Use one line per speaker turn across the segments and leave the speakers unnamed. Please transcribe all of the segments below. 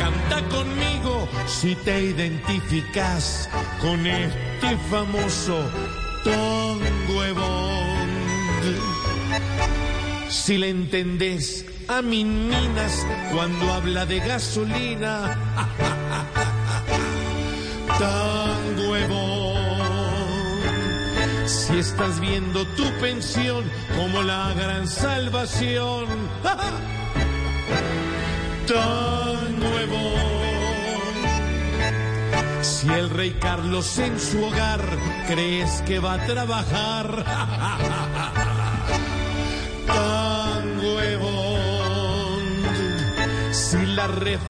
Canta conmigo si te identificas con este famoso Tongo Si le entendés a mis minas cuando habla de gasolina, Tango Si estás viendo tu pensión como la gran salvación, tan nuevo. Si el rey Carlos en su hogar crees que va a trabajar, tan nuevo. Si la ref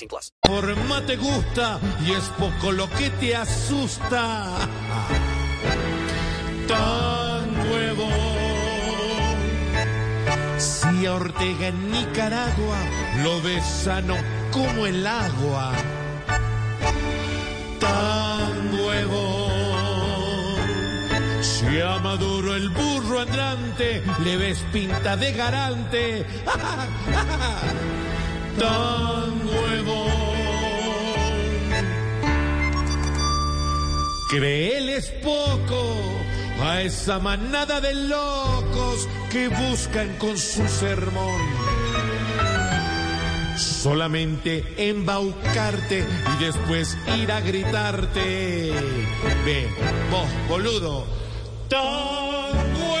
plus.
forma te gusta y es poco lo que te asusta. Tan nuevo. Si a Ortega en Nicaragua lo ves sano como el agua. Tan nuevo. Si a Maduro el burro andante le ves pinta de garante. Tan nuevo. Créeles poco a esa manada de locos que buscan con su sermón solamente embaucarte y después ir a gritarte. Ve, vos, boludo, tan.